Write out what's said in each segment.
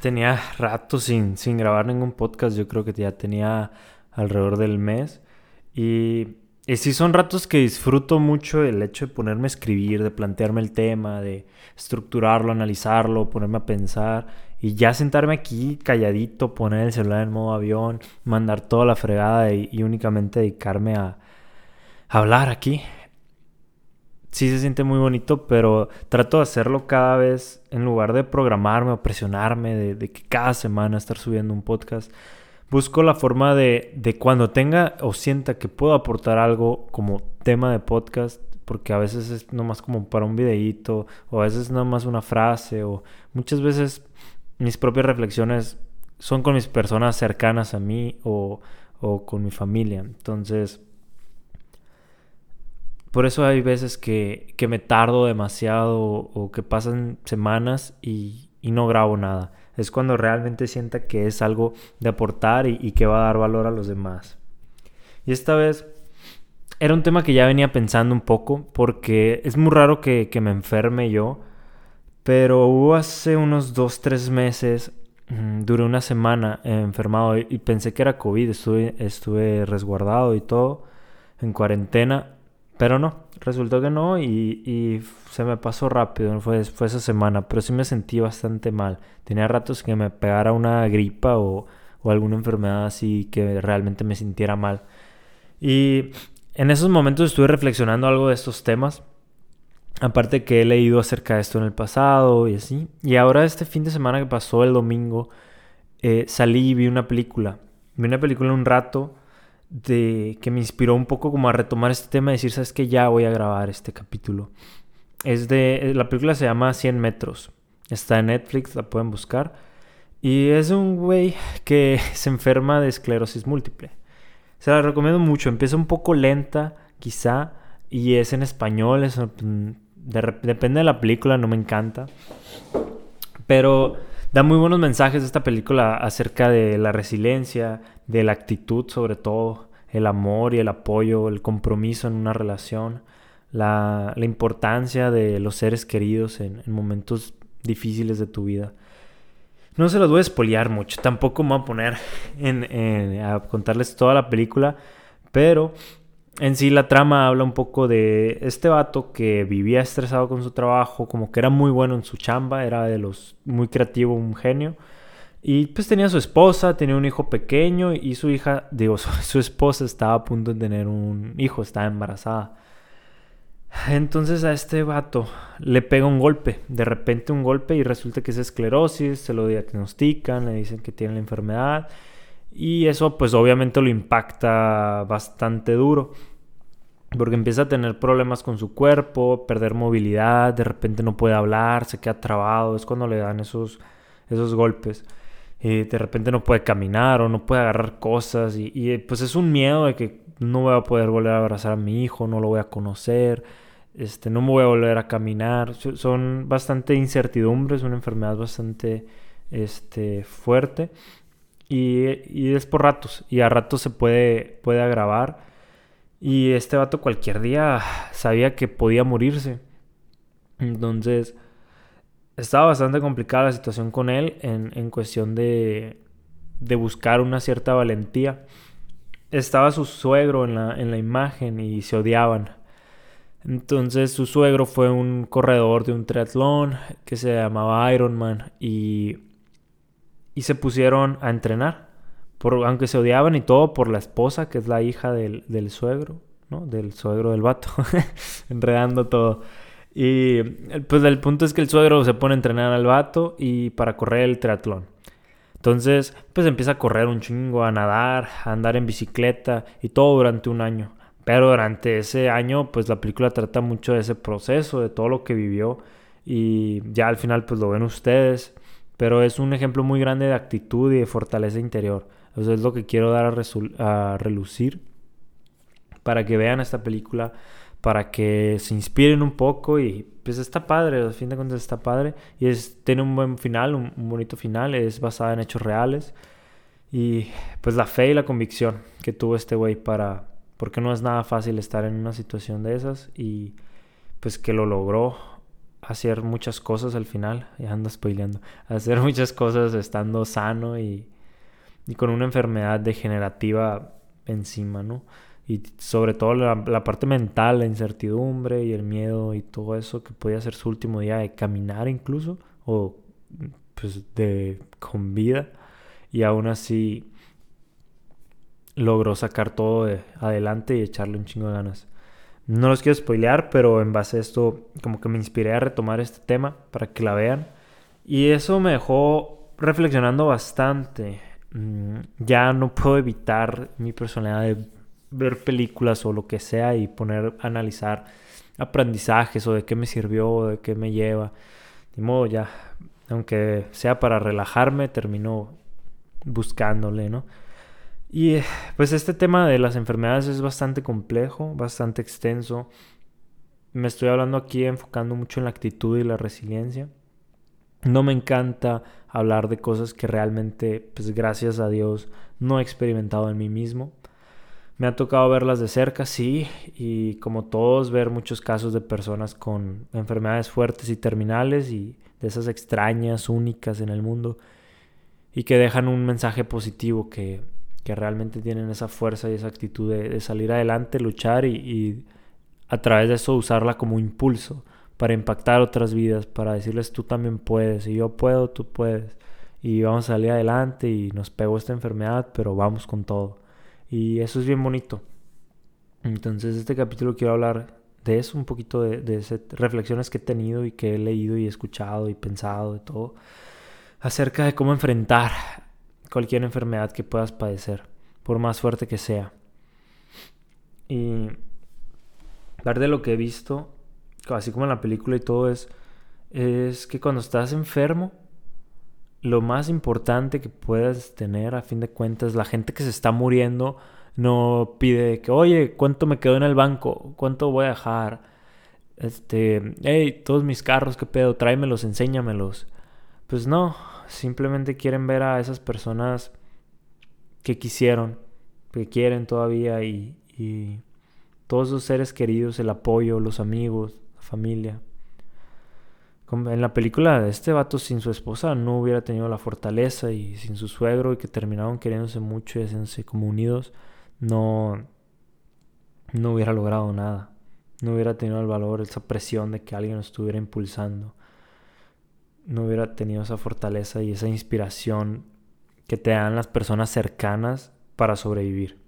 tenía rato sin, sin grabar ningún podcast. Yo creo que ya tenía alrededor del mes. Y, y sí son ratos que disfruto mucho el hecho de ponerme a escribir, de plantearme el tema, de estructurarlo, analizarlo, ponerme a pensar. Y ya sentarme aquí calladito, poner el celular en modo avión, mandar toda la fregada y, únicamente dedicarme a, a hablar aquí sí se siente muy bonito, pero trato de hacerlo cada vez en lugar de programarme o presionarme de, que cada semana estar subiendo un podcast. Busco la forma de, de, cuando tenga o sienta que puedo aportar algo como tema de podcast, porque a veces es nomás como para un videíto, o a veces nomás una frase, o muchas veces mis propias reflexiones son con mis personas cercanas a mí o, o con mi familia. Entonces, por eso hay veces que, me tardo demasiado o, que pasan semanas y, no grabo nada. Es cuando realmente sienta que es algo de aportar y, que va a dar valor a los demás. Y esta vez era un tema que ya venía pensando un poco porque es muy raro que, me enferme yo. Pero hubo hace unos dos, tres meses, mm, duré una semana enfermado y pensé que era COVID. Estuve, estuve resguardado y todo en cuarentena pero no, resultó que no y, se me pasó rápido, fue, fue esa semana, pero sí me sentí bastante mal. Tenía ratos que me pegara una gripa o, alguna enfermedad así que realmente me sintiera mal. Y en esos momentos estuve reflexionando algo de estos temas. Aparte que he leído acerca de esto en el pasado y así. Y ahora este fin de semana que pasó el domingo, eh, salí y vi una película. Vi una película un rato de que me inspiró un poco como a retomar este tema y decir, sabes que ya voy a grabar este capítulo. Es de eh, la película se llama 100 metros. Está en Netflix, la pueden buscar. Y es un güey que se enferma de esclerosis múltiple. Se la recomiendo mucho. Empieza un poco lenta, quizá, y es en español. Mm, depende de la película, no me encanta. Pero da muy buenos mensajes esta película acerca de la resiliencia, de la actitud sobre todo, el amor y el apoyo, el compromiso en una relación, la, importancia de los seres queridos en, momentos difíciles de tu vida. No se los voy a espoliar mucho, tampoco me voy a poner en, a contarles toda la película, pero en sí la trama habla un poco de este vato que vivía estresado con su trabajo, como que era muy bueno en su chamba, era de los muy creativo, un genio. Y pues tenía su esposa, tenía un hijo pequeño y su hija, digo, su, esposa estaba a punto de tener un hijo, estaba embarazada. Entonces a este vato le pega un golpe, de repente un golpe y resulta que es esclerosis, se lo diagnostican, le dicen que tiene la enfermedad y eso pues obviamente lo impacta bastante duro porque empieza a tener problemas con su cuerpo, perder movilidad, de repente no puede hablar, se queda trabado, es cuando le dan esos, esos golpes. Y de repente no puede caminar o no puede agarrar cosas y, pues es un miedo de que no voy a poder volver a abrazar a mi hijo, no lo voy a conocer, este, no me voy a volver a caminar. Son bastante incertidumbres, una enfermedad bastante este, fuerte y, y es por ratos y a ratos se puede, puede agravar y este vato cualquier día sabía que podía morirse. Entonces, estaba bastante complicada la situación con él en, cuestión de, de, buscar una cierta valentía. Estaba su suegro en la, en la imagen y se odiaban. Entonces su suegro fue un corredor de un triatlón que se llamaba Ironman y, y se pusieron a entrenar aunque se odiaban y todo por la esposa, que es la hija del, suegro, ¿no? Del suegro del vato, enredando todo. Y pues el punto es que el suegro se pone a entrenar al vato y para correr el triatlón. Entonces, pues empieza a correr un chingo, a nadar, a andar en bicicleta y todo durante un año. Pero durante ese año, pues la película trata mucho de ese proceso, de todo lo que vivió. Y ya al final, pues lo ven ustedes. Pero es un ejemplo muy grande de actitud y de fortaleza interior. Eso es lo que quiero dar a, relucir para que vean esta película, para que se inspiren un poco y pues está padre, al fin de cuentas está padre. Y es, tiene un buen final, un, bonito final, es basada en hechos reales. Y pues la fe y la convicción que tuvo este güey para, porque no es nada fácil estar en una situación de esas y pues que lo logró hacer muchas cosas al final, ya ando spoileando, hacer muchas cosas estando sano y, y con una enfermedad degenerativa encima, ¿no? Y sobre todo la, parte mental, la incertidumbre y el miedo y todo eso que podía ser su último día de caminar incluso, o pues de con vida, y aún así logró sacar todo de adelante y echarle un chingo de ganas. No los quiero spoilear, pero en base a esto como que me inspiré a retomar este tema para que la vean. Y eso me dejó reflexionando bastante. Mm, ya no puedo evitar mi personalidad de ver películas o lo que sea y poner analizar aprendizajes o de qué me sirvió o de qué me lleva. De modo ya, aunque sea para relajarme, termino buscándole, ¿no? Y pues este tema de las enfermedades es bastante complejo, bastante extenso. Me estoy hablando aquí enfocando mucho en la actitud y la resiliencia. No me encanta hablar de cosas que realmente, pues gracias a Dios, no he experimentado en mí mismo. Me ha tocado verlas de cerca, sí, y como todos, ver muchos casos de personas con enfermedades fuertes y terminales y de esas extrañas, únicas en el mundo, y que dejan un mensaje positivo que que realmente tienen esa fuerza y esa actitud de, salir adelante, luchar y, a través de eso usarla como impulso para impactar otras vidas, para decirles tú también puedes, y yo puedo, tú puedes, y vamos a salir adelante y nos pegó esta enfermedad, pero vamos con todo. Y eso es bien bonito. Entonces este capítulo quiero hablar de eso, un poquito de, de reflexiones que he tenido y que he leído y escuchado y pensado de todo, acerca de cómo enfrentar cualquier enfermedad que puedas padecer, por más fuerte que sea. Y ver de lo que he visto, así como en la película y todo, es, es que cuando estás enfermo, lo más importante que puedas tener, a fin de cuentas, la gente que se está muriendo no pide que, oye, ¿cuánto me quedó en el banco? ¿Cuánto voy a dejar? Este, hey, todos mis carros, ¿qué pedo? Tráemelos, enséñamelos. Pues no, simplemente quieren ver a esas personas que quisieron, que quieren todavía y, y todos sus seres queridos, el apoyo, los amigos, la familia. En la película este vato sin su esposa no hubiera tenido la fortaleza y sin su suegro y que terminaron queriéndose mucho y haciéndose como unidos, no, no hubiera logrado nada. No hubiera tenido el valor, esa presión de que alguien lo estuviera impulsando no hubiera tenido esa fortaleza y esa inspiración que te dan las personas cercanas para sobrevivir.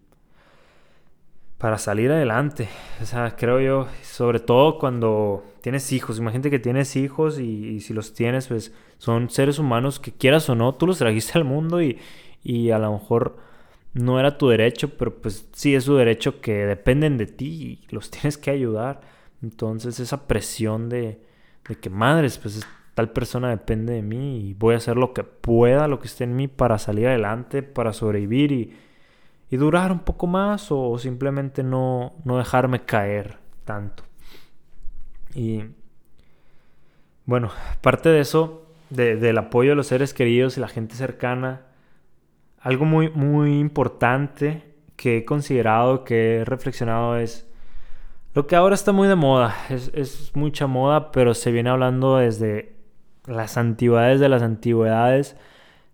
Para salir adelante. O sea, creo yo, sobre todo cuando tienes hijos. Imagínate que tienes hijos y, si los tienes, pues son seres humanos que quieras o no, tú los trajiste al mundo y, y a lo mejor no era tu derecho, pero pues sí es su derecho que dependen de ti y los tienes que ayudar. Entonces esa presión de, de que madres, pues tal persona depende de mí y voy a hacer lo que pueda, lo que esté en mí para salir adelante, para sobrevivir y, durar un poco más o simplemente no, dejarme caer tanto. Y bueno, parte de eso, del apoyo de los seres queridos y la gente cercana, algo muy, muy importante que he considerado, que he reflexionado es lo que ahora está muy de moda. Es, es mucha moda, pero se viene hablando desde las antigüedades de las antigüedades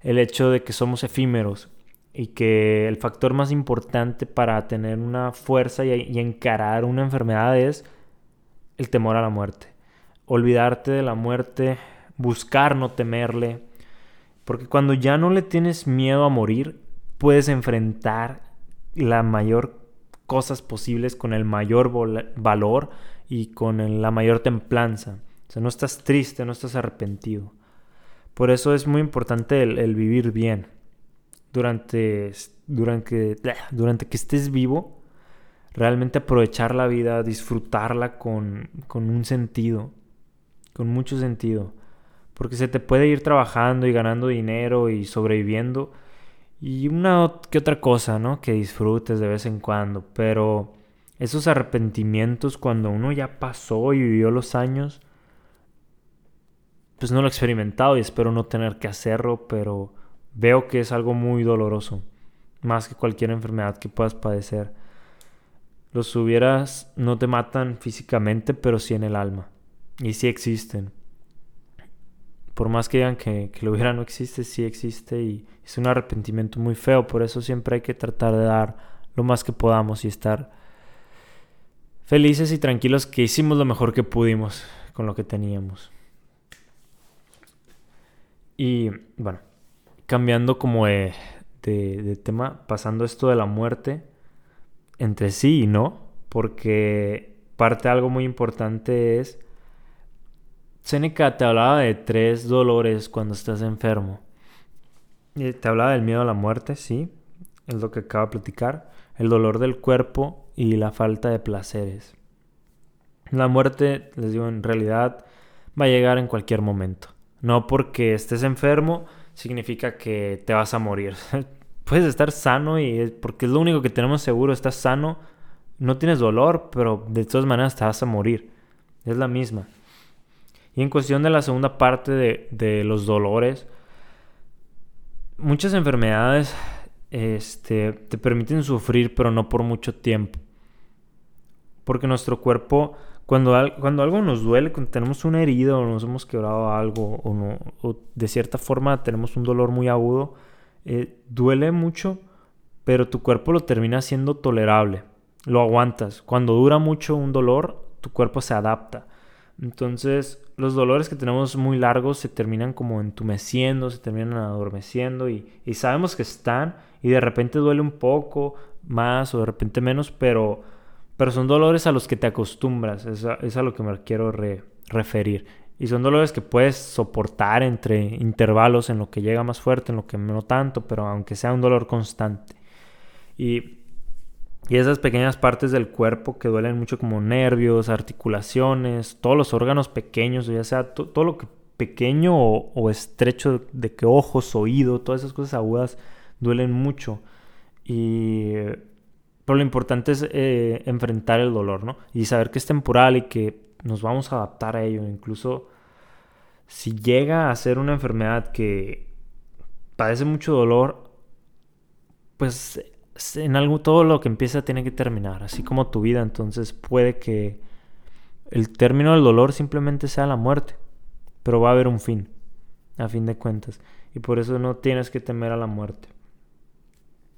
el hecho de que somos efímeros y que el factor más importante para tener una fuerza y, encarar una enfermedad es el temor a la muerte. Olvidarte de la muerte, buscar no temerle, porque cuando ya no le tienes miedo a morir, puedes enfrentar la mayor cosas posibles con el mayor valor y con la mayor templanza. O sea, no estás triste, no estás arrepentido. Por eso es muy importante el, vivir bien. Durante, durante, durante que estés vivo, realmente aprovechar la vida, disfrutarla con, con un sentido, con mucho sentido. Porque se te puede ir trabajando y ganando dinero y sobreviviendo. Y una que otra cosa, ¿no? Que disfrutes de vez en cuando. Pero esos arrepentimientos cuando uno ya pasó y vivió los años, pues no lo he experimentado y espero no tener que hacerlo, pero veo que es algo muy doloroso, más que cualquier enfermedad que puedas padecer. Los hubieras no te matan físicamente, pero sí en el alma. y sí existen. Por más que digan que, que lo hubiera no existe, sí existe y es un arrepentimiento muy feo. Por eso siempre hay que tratar de dar lo más que podamos y estar felices y tranquilos que hicimos lo mejor que pudimos con lo que teníamos. Y bueno, cambiando como de, tema, pasando esto de la muerte entre sí y no, porque parte de algo muy importante es, Seneca te hablaba de tres dolores cuando estás enfermo. Te hablaba del miedo a la muerte, sí, es lo que acabo de platicar, el dolor del cuerpo y la falta de placeres. La muerte, les digo, en realidad va a llegar en cualquier momento. No porque estés enfermo significa que te vas a morir. Puedes estar sano y porque es lo único que tenemos seguro, estás sano, no tienes dolor, pero de todas maneras te vas a morir. Es la misma. Y en cuestión de la segunda parte de, de los dolores, muchas enfermedades este, te permiten sufrir, pero no por mucho tiempo. Porque nuestro cuerpo cuando, algo nos duele, cuando tenemos una herida o nos hemos quebrado algo o, de cierta forma tenemos un dolor muy agudo, eh, duele mucho, pero tu cuerpo lo termina siendo tolerable, lo aguantas. Cuando dura mucho un dolor, tu cuerpo se adapta. Entonces, los dolores que tenemos muy largos se terminan como entumeciendo, se terminan adormeciendo y, y sabemos que están y de repente duele un poco más o de repente menos, pero pero son dolores a los que te acostumbras, es a, lo que me quiero referir. Y son dolores que puedes soportar entre intervalos en lo que llega más fuerte, en lo que no tanto, pero aunque sea un dolor constante. Y, y esas pequeñas partes del cuerpo que duelen mucho como nervios, articulaciones, todos los órganos pequeños, ya sea todo lo que pequeño o, o, estrecho de que ojos, oído, todas esas cosas agudas duelen mucho. Y pero lo importante es eh, enfrentar el dolor, ¿no? Y saber que es temporal y que nos vamos a adaptar a ello. Incluso si llega a ser una enfermedad que padece mucho dolor, pues en algo todo lo que empieza tiene que terminar, así como tu vida. Entonces puede que el término del dolor simplemente sea la muerte, pero va a haber un fin, a fin de cuentas. Y por eso no tienes que temer a la muerte.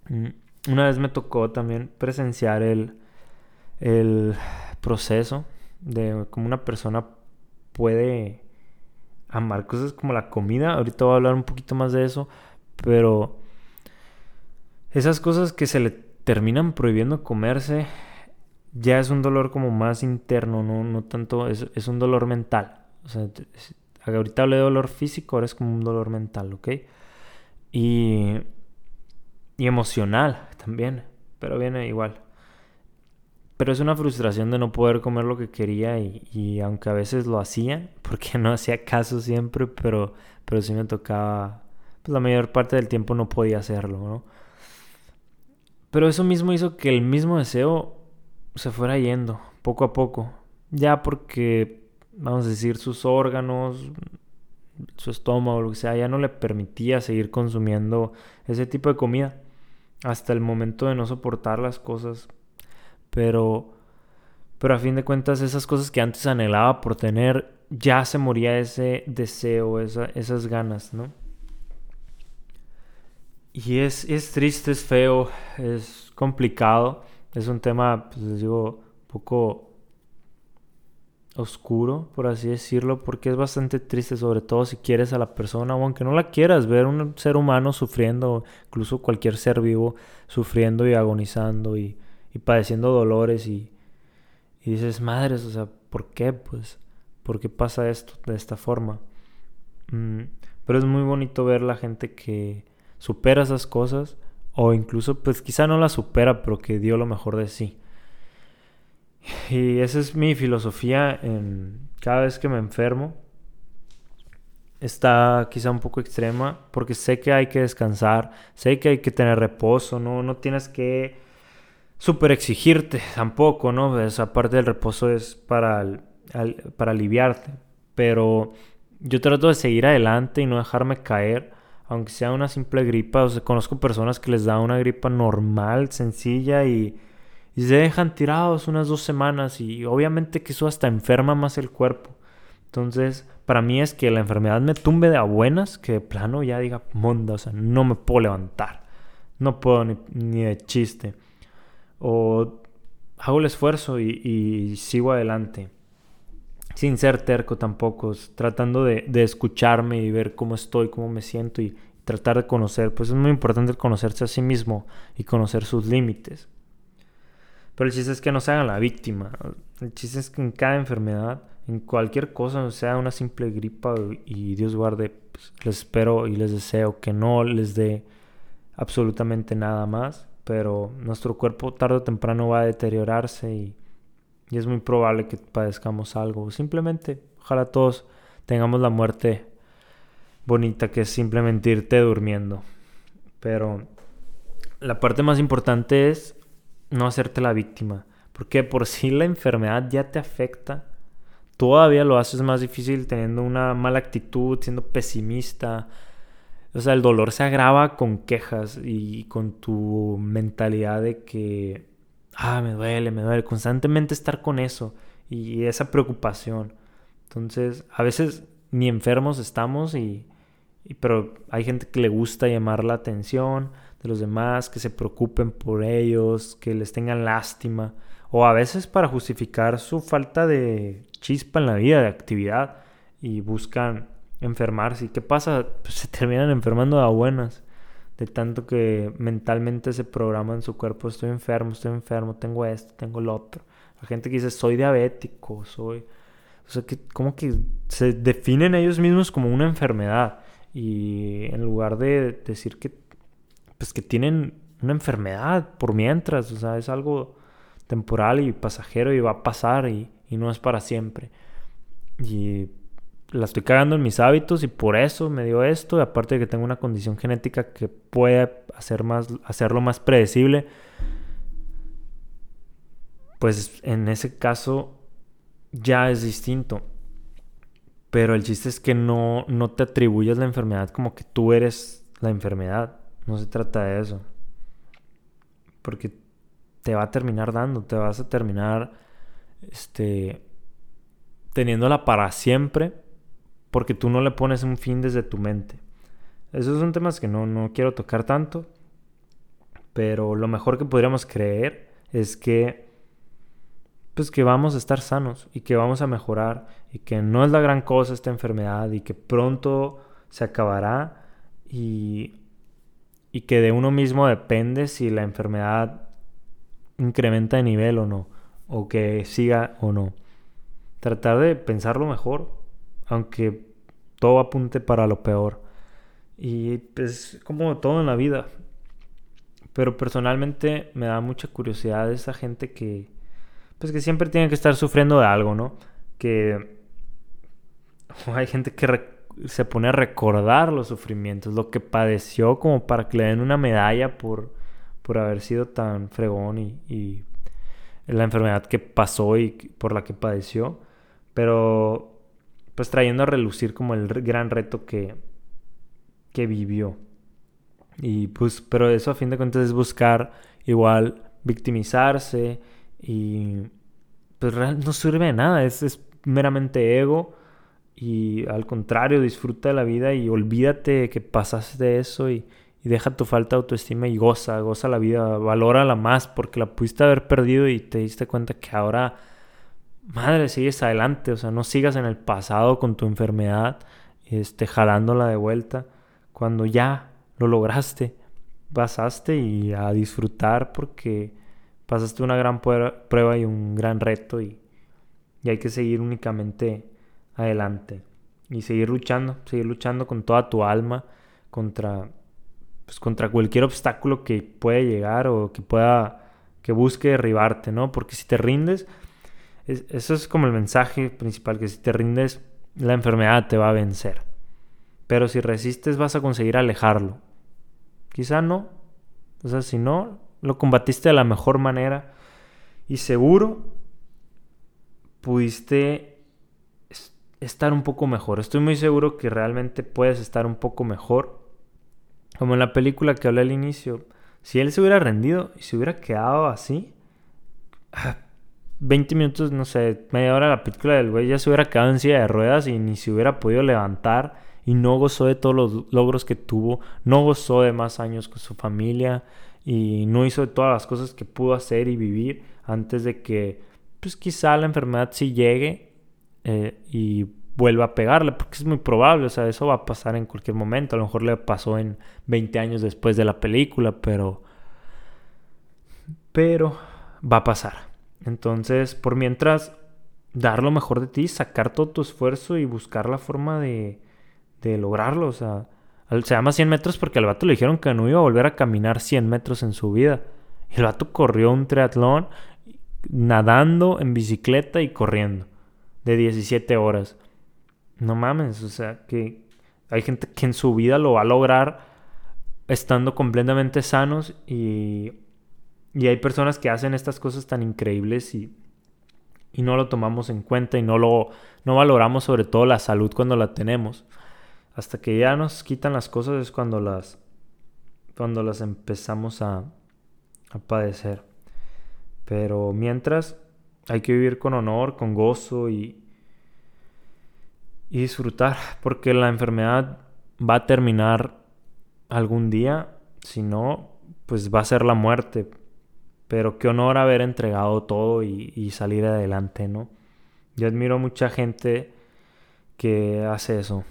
Mm. Una vez me tocó también presenciar el, el proceso de cómo una persona puede amar cosas como la comida. Ahorita voy a hablar un poquito más de eso, pero esas cosas que se le terminan prohibiendo comerse ya es un dolor como más interno, no, no tanto, es, es un dolor mental. O sea, ahorita hablé de dolor físico, ahora es como un dolor mental, ¿ok? Y y emocional también, pero viene igual. Pero es una frustración de no poder comer lo que quería y, aunque a veces lo hacía, porque no hacía caso siempre, pero, pero sí me tocaba, pues la mayor parte del tiempo no podía hacerlo, ¿no? Pero eso mismo hizo que el mismo deseo se fuera yendo poco a poco, ya porque, vamos a decir, sus órganos, su estómago, lo que sea, ya no le permitía seguir consumiendo ese tipo de comida hasta el momento de no soportar las cosas. Pero, pero a fin de cuentas, esas cosas que antes anhelaba por tener, ya se moría ese deseo, esas ganas, ¿no? Y es, es triste, es feo, es complicado. Es un tema, pues les digo, un poco oscuro, por así decirlo, porque es bastante triste, sobre todo si quieres a la persona o aunque no la quieras, ver un ser humano sufriendo, incluso cualquier ser vivo sufriendo y agonizando y, padeciendo dolores y, y, dices, madres, o sea, ¿por qué? Pues, ¿por qué pasa esto de esta forma? Mm, pero es muy bonito ver la gente que supera esas cosas o incluso, pues quizá no la supera, pero que dio lo mejor de sí. Y esa es mi filosofía en cada vez que me enfermo. Está quizá un poco extrema porque sé que hay que descansar, sé que hay que tener reposo, no, no tienes que super exigirte tampoco, ¿no? Esa parte del reposo es para, para aliviarte, pero yo trato de seguir adelante y no dejarme caer, aunque sea una simple gripa. O conozco personas que les da una gripa normal, sencilla y y se dejan tirados unas dos semanas y obviamente que eso hasta enferma más el cuerpo. Entonces, para mí es que la enfermedad me tumbe de a buenas, que de plano ya diga, monda, o sea, no me puedo levantar. No puedo ni, de chiste. O hago el esfuerzo y, sigo adelante. Sin ser terco tampoco, tratando de, de, escucharme y ver cómo estoy, cómo me siento y tratar de conocer. Pues es muy importante conocerse a sí mismo y conocer sus límites. Pero el chiste es que no se hagan la víctima. El chiste es que en cada enfermedad en cualquier cosa, sea una simple gripa y Dios guarde, pues, les espero y les deseo que no les dé absolutamente nada más, pero nuestro cuerpo tarde o temprano va a deteriorarse y, y es muy probable que padezcamos algo. Simplemente, ojalá todos tengamos la muerte bonita que es simplemente irte durmiendo. Pero la parte más importante es no hacerte la víctima. Porque por si la enfermedad ya te afecta, todavía lo haces más difícil teniendo una mala actitud, siendo pesimista. O sea, el dolor se agrava con quejas y con tu mentalidad de que, ah, me duele, me duele, constantemente estar con eso y esa preocupación. Entonces, a veces ni enfermos estamos y pero hay gente que le gusta llamar la atención de los demás, que se preocupen por ellos, que les tengan lástima o a veces para justificar su falta de chispa en la vida, de actividad, y buscan enfermarse. ¿Y qué pasa? Pues se terminan enfermando a buenas, de tanto que mentalmente se programa en su cuerpo, estoy enfermo, estoy enfermo, tengo esto, tengo lo otro. La gente que dice, soy diabético, soy... O sea, que como que se definen ellos mismos como una enfermedad. Y en lugar de decir que, pues que tienen una enfermedad por mientras, o sea, es algo temporal y pasajero y va a pasar y, no es para siempre. Y la estoy cagando en mis hábitos y por eso me dio esto. Y aparte de que tengo una condición genética que puede hacer más, hacerlo más predecible, pues en ese caso ya es distinto. Pero el chiste es que no, no te atribuyas la enfermedad como que tú eres la enfermedad. No se trata de eso. Porque te va a terminar dando, te vas a terminar este, teniéndola para siempre porque tú no le pones un fin desde tu mente. Esos son temas que no, no quiero tocar tanto, pero lo mejor que podríamos creer es que pues que vamos a estar sanos y que vamos a mejorar y que no es la gran cosa esta enfermedad y que pronto se acabará y, y que de uno mismo depende si la enfermedad incrementa de nivel o no, o que siga o no. Tratar de pensarlo mejor, aunque todo apunte para lo peor. Y pues como todo en la vida. Pero personalmente me da mucha curiosidad esa gente que pues que siempre tiene que estar sufriendo de algo, ¿no? Que hay gente que se pone a recordar los sufrimientos, lo que padeció como para que le den una medalla por por haber sido tan fregón y, la enfermedad que pasó y por la que padeció, pero pues trayendo a relucir como el gran reto que, que vivió. Y pues, pero eso a fin de cuentas es buscar igual victimizarse y pues no sirve de nada, es, es meramente ego y al contrario disfruta de la vida y olvídate que pasaste eso y, y deja tu falta de autoestima y goza, goza la vida, valórala más porque la pudiste haber perdido y te diste cuenta que ahora, madre, sigues adelante, o sea, no sigas en el pasado con tu enfermedad, este, jalándola de vuelta, cuando ya lo lograste, pasaste y a disfrutar porque pasaste una gran prueba y un gran reto y, y hay que seguir únicamente adelante y seguir luchando, seguir luchando con toda tu alma contra pues, contra cualquier obstáculo que pueda llegar o que pueda, que busque derribarte, ¿no? Porque si te rindes, eso es como el mensaje principal, que si te rindes, la enfermedad te va a vencer. Pero si resistes, vas a conseguir alejarlo. Quizá no. O sea, si no, lo combatiste de la mejor manera y seguro pudiste estar un poco mejor. Estoy muy seguro que realmente puedes estar un poco mejor como en la película que hablé al inicio, si él se hubiera rendido y se hubiera quedado así, 20 minutos, no sé, media hora de la película del güey ya se hubiera quedado en silla de ruedas y ni se hubiera podido levantar y no gozó de todos los logros que tuvo, no gozó de más años con su familia y no hizo de todas las cosas que pudo hacer y vivir antes de que, pues quizá la enfermedad sí llegue eh, y vuelva a pegarle, porque es muy probable, o sea, eso va a pasar en cualquier momento, a lo mejor le pasó en 20 años después de la película, pero... Pero va a pasar. Entonces, por mientras, dar lo mejor de ti, sacar todo tu esfuerzo y buscar la forma de, de lograrlo. O sea, se llama 100 metros porque al vato le dijeron que no iba a volver a caminar 100 metros en su vida. Y el vato corrió un triatlón nadando en bicicleta y corriendo de 17 horas. No mames, o sea, que hay gente que en su vida lo va a lograr estando completamente sanos y y hay personas que hacen estas cosas tan increíbles y, y no lo tomamos en cuenta y no lo no valoramos sobre todo la salud cuando la tenemos. Hasta que ya nos quitan las cosas es cuando las cuando las empezamos a, a padecer. Pero mientras hay que vivir con honor, con gozo y, y disfrutar, porque la enfermedad va a terminar algún día, si no, pues va a ser la muerte. Pero qué honor haber entregado todo y, salir adelante, ¿no? Yo admiro a mucha gente que hace eso,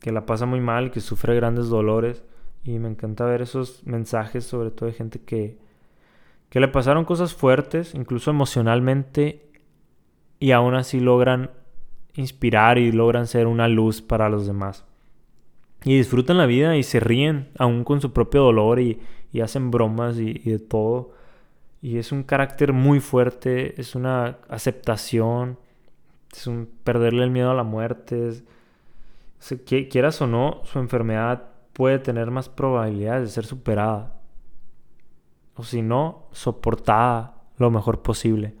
que la pasa muy mal, que sufre grandes dolores. Y me encanta ver esos mensajes, sobre todo de gente que, que le pasaron cosas fuertes, incluso emocionalmente, y aún así logran inspirar y logran ser una luz para los demás. Y disfrutan la vida y se ríen, aún con su propio dolor, y, hacen bromas y de todo. Y es un carácter muy fuerte, es una aceptación, es un perderle el miedo a la muerte. quieras o no, su enfermedad puede tener más probabilidades de ser superada. O si no, soportada lo mejor posible.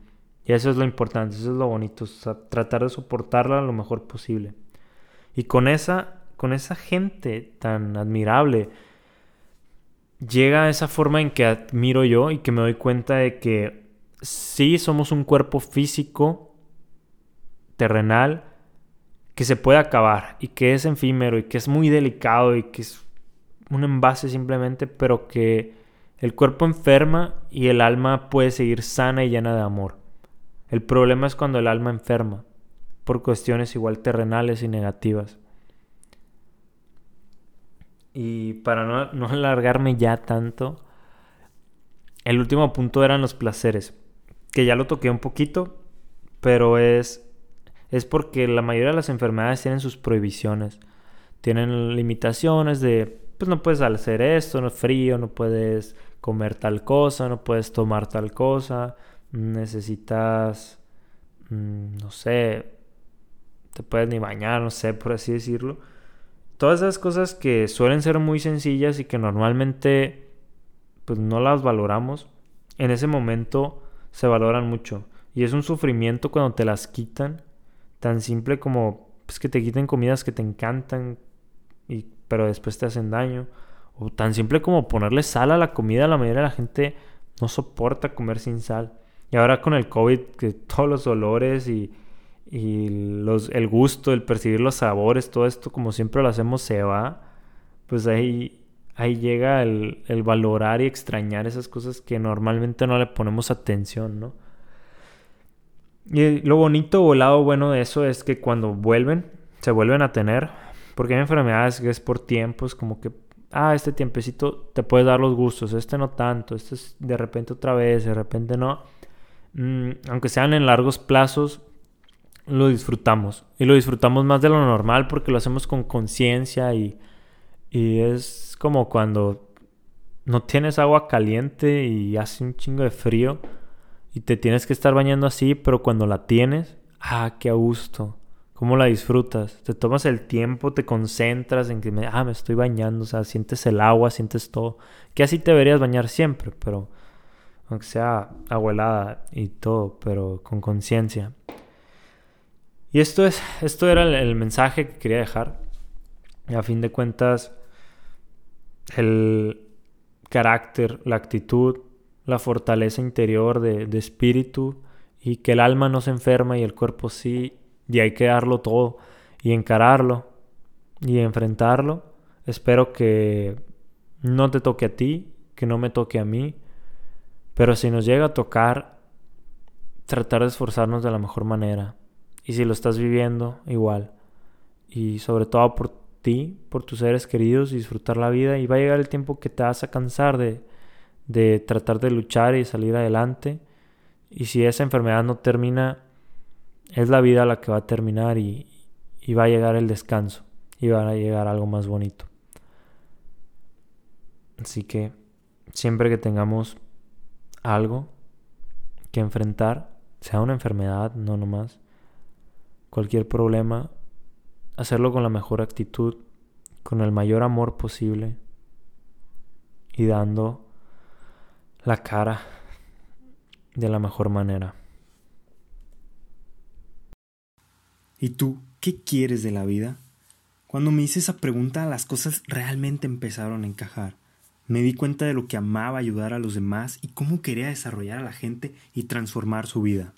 Y eso es lo importante, eso es lo bonito, tratar de soportarla lo mejor posible. Y con esa, con esa gente tan admirable, llega esa forma en que admiro yo y que me doy cuenta de que sí somos un cuerpo físico, terrenal, que se puede acabar y que es efímero y que es muy delicado y que es un envase simplemente, pero que el cuerpo enferma y el alma puede seguir sana y llena de amor. El problema es cuando el alma enferma, por cuestiones igual terrenales y negativas. Y para no, alargarme ya tanto, el último punto eran los placeres, que ya lo toqué un poquito, pero es, es porque la mayoría de las enfermedades tienen sus prohibiciones, tienen limitaciones de, pues no puedes hacer esto, no es frío, no puedes comer tal cosa, no puedes tomar tal cosa, necesitas, mm, no sé, te puedes ni bañar, no sé, por así decirlo todas esas cosas que suelen ser muy sencillas y que normalmente pues no las valoramos, en ese momento se valoran mucho. Y es un sufrimiento cuando te las quitan, tan simple como pues, que te quiten comidas que te encantan, pero después te hacen daño. O tan simple como ponerle sal a la comida, la mayoría de la gente no soporta comer sin sal. Y ahora con el COVID, que todos los olores y y los, el gusto, el percibir los sabores, todo esto como siempre lo hacemos se va, pues ahí, ahí llega el, el valorar y extrañar esas cosas que normalmente no le ponemos atención, ¿no? Y lo bonito o bueno de eso es que cuando vuelven, se vuelven a tener, porque hay enfermedades que es por tiempos, como que, ah, este tiempecito te puedes dar los gustos, este no tanto, este es de repente otra vez, de repente no. Mm, aunque sean en largos plazos, lo disfrutamos. Y lo disfrutamos más de lo normal porque lo hacemos con conciencia y, y es como cuando no tienes agua caliente y hace un chingo de frío y te tienes que estar bañando así, pero cuando la tienes, ah, qué gusto. ¿Cómo la disfrutas? Te tomas el tiempo, te concentras en que me, ah, me estoy bañando, o sea, sientes el agua, sientes todo. Que así te deberías bañar siempre, pero aunque sea agua y todo, pero con conciencia. Y esto, es, esto era el, mensaje que quería dejar. a fin de cuentas, el carácter, la actitud, la fortaleza interior de, espíritu y que el alma no se enferma y el cuerpo sí, y hay que darlo todo y encararlo y enfrentarlo. Espero que no te toque a ti, que no me toque a mí, pero si nos llega a tocar, tratar de esforzarnos de la mejor manera. Y si lo estás viviendo, igual. Y sobre todo por ti, por tus seres queridos, disfrutar la vida. Y va a llegar el tiempo que te vas a cansar de, de tratar de luchar y salir adelante. Y si esa enfermedad no termina, es la vida la que va a terminar y, va a llegar el descanso. Y va a llegar algo más bonito. Así que siempre que tengamos algo que enfrentar, sea una enfermedad, no nomás, cualquier problema, hacerlo con la mejor actitud, con el mayor amor posible y dando la cara de la mejor manera. ¿Y tú qué quieres de la vida? Cuando me hice esa pregunta las cosas realmente empezaron a encajar. Me di cuenta de lo que amaba ayudar a los demás y cómo quería desarrollar a la gente y transformar su vida.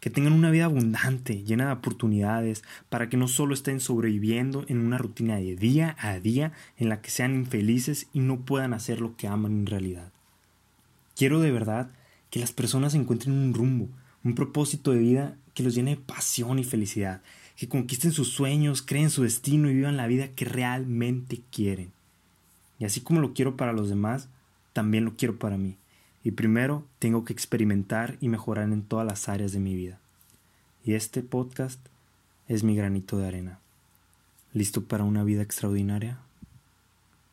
Que tengan una vida abundante, llena de oportunidades, para que no solo estén sobreviviendo en una rutina de día a día en la que sean infelices y no puedan hacer lo que aman en realidad. Quiero de verdad que las personas encuentren un rumbo, un propósito de vida que los llene de pasión y felicidad, que conquisten sus sueños, creen su destino y vivan la vida que realmente quieren. Y así como lo quiero para los demás, también lo quiero para mí. Y primero tengo que experimentar y mejorar en todas las áreas de mi vida. Y este podcast es mi granito de arena. ¿Listo para una vida extraordinaria?